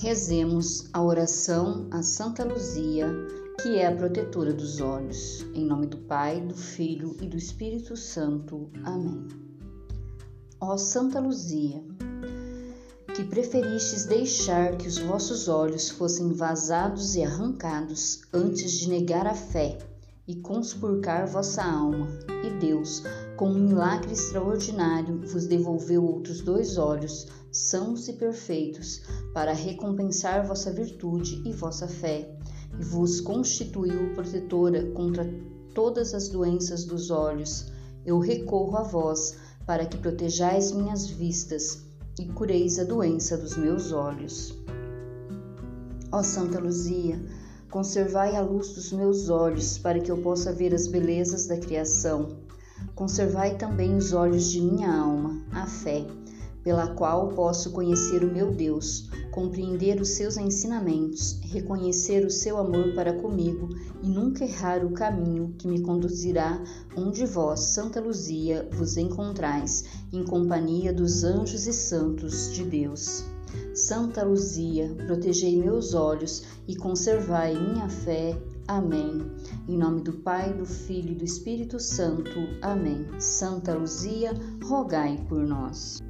Rezemos a oração a Santa Luzia, que é a protetora dos olhos. Em nome do Pai, do Filho e do Espírito Santo. Amém. Ó Santa Luzia, que preferistes deixar que os vossos olhos fossem vazados e arrancados antes de negar a fé e conspurcar vossa alma, e Deus, com um milagre extraordinário, vos devolveu outros dois olhos, sãos e perfeitos, para recompensar vossa virtude e vossa fé, e vos constituiu protetora contra todas as doenças dos olhos. Eu recorro a vós, para que protejais minhas vistas e cureis a doença dos meus olhos. Ó Santa Luzia, Conservai a luz dos meus olhos, para que eu possa ver as belezas da criação. Conservai também os olhos de minha alma, a fé, pela qual posso conhecer o meu Deus, compreender os seus ensinamentos, reconhecer o seu amor para comigo e nunca errar o caminho que me conduzirá onde vós, Santa Luzia, vos encontrais, em companhia dos anjos e santos de Deus. Santa Luzia, protegei meus olhos e conservai minha fé. Amém. Em nome do Pai, do Filho e do Espírito Santo. Amém. Santa Luzia, rogai por nós.